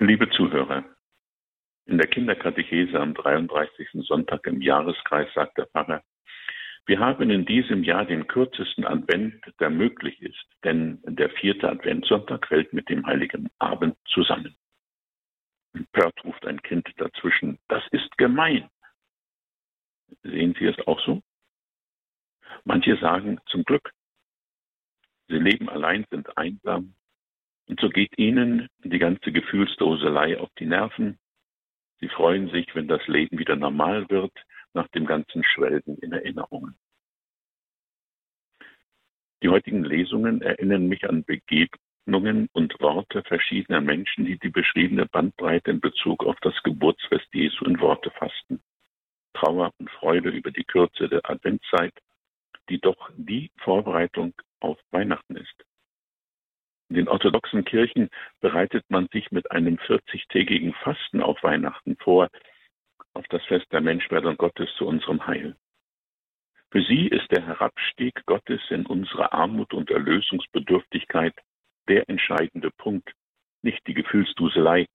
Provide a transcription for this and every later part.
Liebe Zuhörer, in der Kinderkatechese am 33. Sonntag im Jahreskreis sagt der Pfarrer, wir haben in diesem Jahr den kürzesten Advent, der möglich ist, denn der vierte Adventssonntag fällt mit dem Heiligen Abend zusammen. Empört ruft ein Kind dazwischen, das ist gemein. Sehen Sie es auch so? Manche sagen zum Glück, sie leben allein, sind einsam, und so geht ihnen die ganze Gefühlsdoselei auf die Nerven. Sie freuen sich, wenn das Leben wieder normal wird, nach dem ganzen Schwelgen in Erinnerungen. Die heutigen Lesungen erinnern mich an Begegnungen und Worte verschiedener Menschen, die die beschriebene Bandbreite in Bezug auf das Geburtsfest Jesu in Worte fassten. Trauer und Freude über die Kürze der Adventszeit, die doch die Vorbereitung auf Weihnachten ist. In den orthodoxen Kirchen bereitet man sich mit einem 40-tägigen Fasten auf Weihnachten vor, auf das Fest der Menschwerdung Gottes zu unserem Heil. Für sie ist der Herabstieg Gottes in unsere Armut und Erlösungsbedürftigkeit der entscheidende Punkt, nicht die Gefühlsduselei,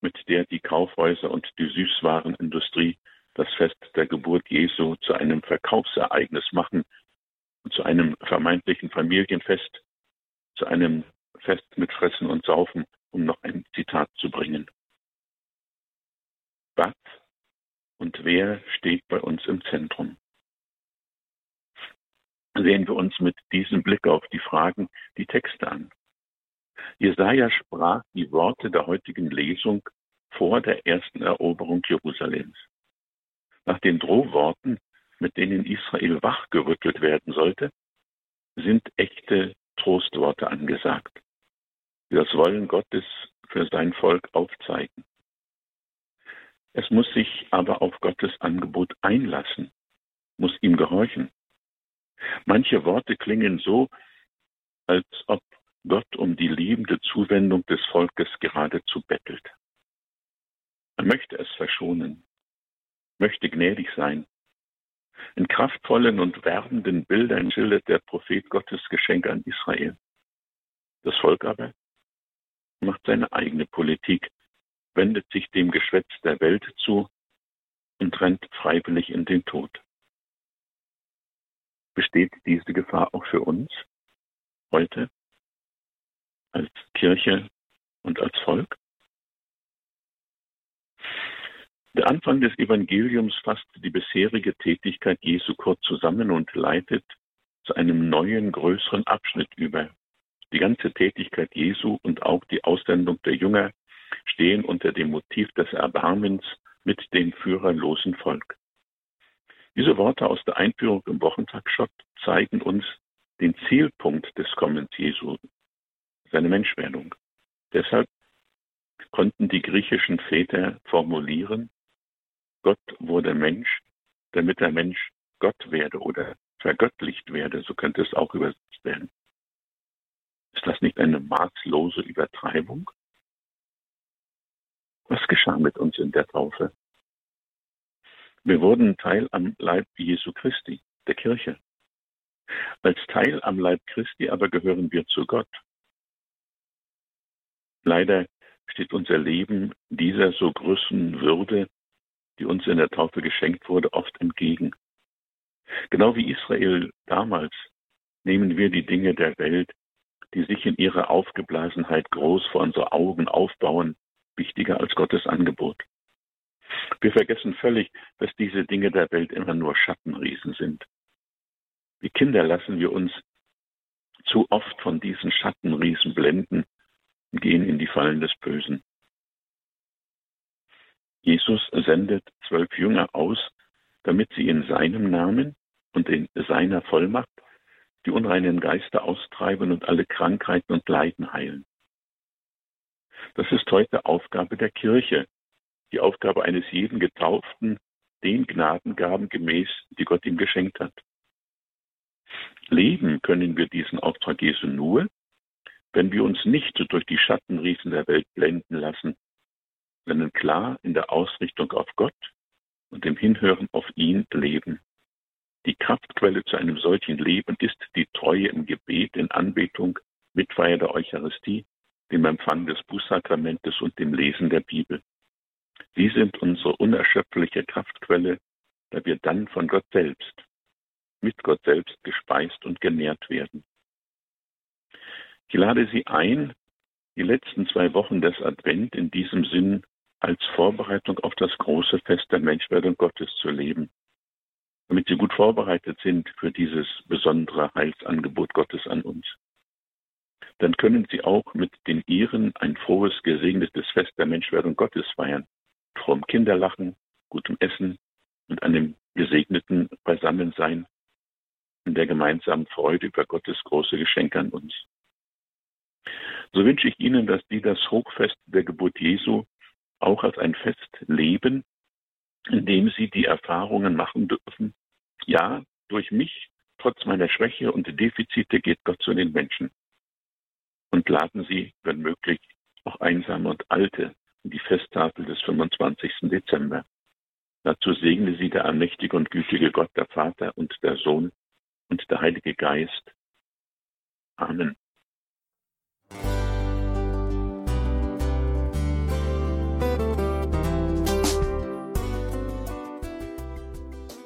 mit der die Kaufhäuser und die Süßwarenindustrie das Fest der Geburt Jesu zu einem Verkaufsereignis machen und zu einem vermeintlichen Familienfest, zu einem Fest mit Fressen und Saufen, um noch ein Zitat zu bringen. Was und wer steht bei uns im Zentrum? Sehen wir uns mit diesem Blick auf die Fragen die Texte an. Jesaja sprach die Worte der heutigen Lesung vor der ersten Eroberung Jerusalems. Nach den Drohworten, mit denen Israel wachgerüttelt werden sollte, sind echte Trostworte angesagt das Wollen Gottes für sein Volk aufzeigen. Es muss sich aber auf Gottes Angebot einlassen, muss ihm gehorchen. Manche Worte klingen so, als ob Gott um die liebende Zuwendung des Volkes geradezu bettelt. Er möchte es verschonen, möchte gnädig sein. In kraftvollen und werbenden Bildern schildert der Prophet Gottes Geschenk an Israel. Das Volk aber macht seine eigene Politik, wendet sich dem Geschwätz der Welt zu und rennt freiwillig in den Tod. Besteht diese Gefahr auch für uns heute als Kirche und als Volk? Der Anfang des Evangeliums fasst die bisherige Tätigkeit Jesu kurz zusammen und leitet zu einem neuen, größeren Abschnitt über. Die ganze Tätigkeit Jesu und auch die Aussendung der Jünger stehen unter dem Motiv des Erbarmens mit dem führerlosen Volk. Diese Worte aus der Einführung im Wochentagsschott zeigen uns den Zielpunkt des Kommens Jesu, seine Menschwerdung. Deshalb konnten die griechischen Väter formulieren, Gott wurde Mensch, damit der Mensch Gott werde oder vergöttlicht werde, so könnte es auch übersetzt werden. Ist das nicht eine maßlose Übertreibung? Was geschah mit uns in der Taufe? Wir wurden Teil am Leib Jesu Christi, der Kirche. Als Teil am Leib Christi aber gehören wir zu Gott. Leider steht unser Leben dieser so größten Würde, die uns in der Taufe geschenkt wurde, oft entgegen. Genau wie Israel damals nehmen wir die Dinge der Welt die sich in ihrer Aufgeblasenheit groß vor unsere Augen aufbauen, wichtiger als Gottes Angebot. Wir vergessen völlig, dass diese Dinge der Welt immer nur Schattenriesen sind. Wie Kinder lassen wir uns zu oft von diesen Schattenriesen blenden und gehen in die Fallen des Bösen. Jesus sendet zwölf Jünger aus, damit sie in seinem Namen und in seiner Vollmacht die unreinen Geister austreiben und alle Krankheiten und Leiden heilen. Das ist heute Aufgabe der Kirche, die Aufgabe eines jeden Getauften, den Gnadengaben gemäß, die Gott ihm geschenkt hat. Leben können wir diesen Auftrag Jesu nur, wenn wir uns nicht durch die Schattenriesen der Welt blenden lassen, sondern klar in der Ausrichtung auf Gott und im Hinhören auf ihn leben. Die Kraftquelle zu einem solchen Leben ist die Treue im Gebet, in Anbetung, Mitfeier der Eucharistie dem Empfang des Bußsakramentes und dem Lesen der Bibel. Sie sind unsere unerschöpfliche Kraftquelle, da wir dann von Gott selbst, mit Gott selbst gespeist und genährt werden. Ich lade Sie ein, die letzten zwei Wochen des Advent in diesem Sinn als Vorbereitung auf das große Fest der Menschwerdung Gottes zu leben, damit Sie gut vorbereitet sind für dieses besondere Heilsangebot Gottes an uns. Dann können Sie auch mit den Ihren ein frohes, gesegnetes Fest der Menschwerdung Gottes feiern fromm Kinderlachen, gutem Essen und einem gesegneten Beisammensein in der gemeinsamen Freude über Gottes große Geschenke an uns. So wünsche ich Ihnen, dass Sie das Hochfest der Geburt Jesu auch als ein Fest leben, in dem Sie die Erfahrungen machen dürfen, ja, durch mich, trotz meiner Schwäche und Defizite, geht Gott zu den Menschen. Und laden Sie, wenn möglich, auch Einsame und Alte die Festtafel des 25. Dezember. Dazu segne sie der allmächtige und gütige Gott, der Vater und der Sohn und der Heilige Geist. Amen.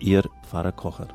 Ihr Pfarrer Kocher.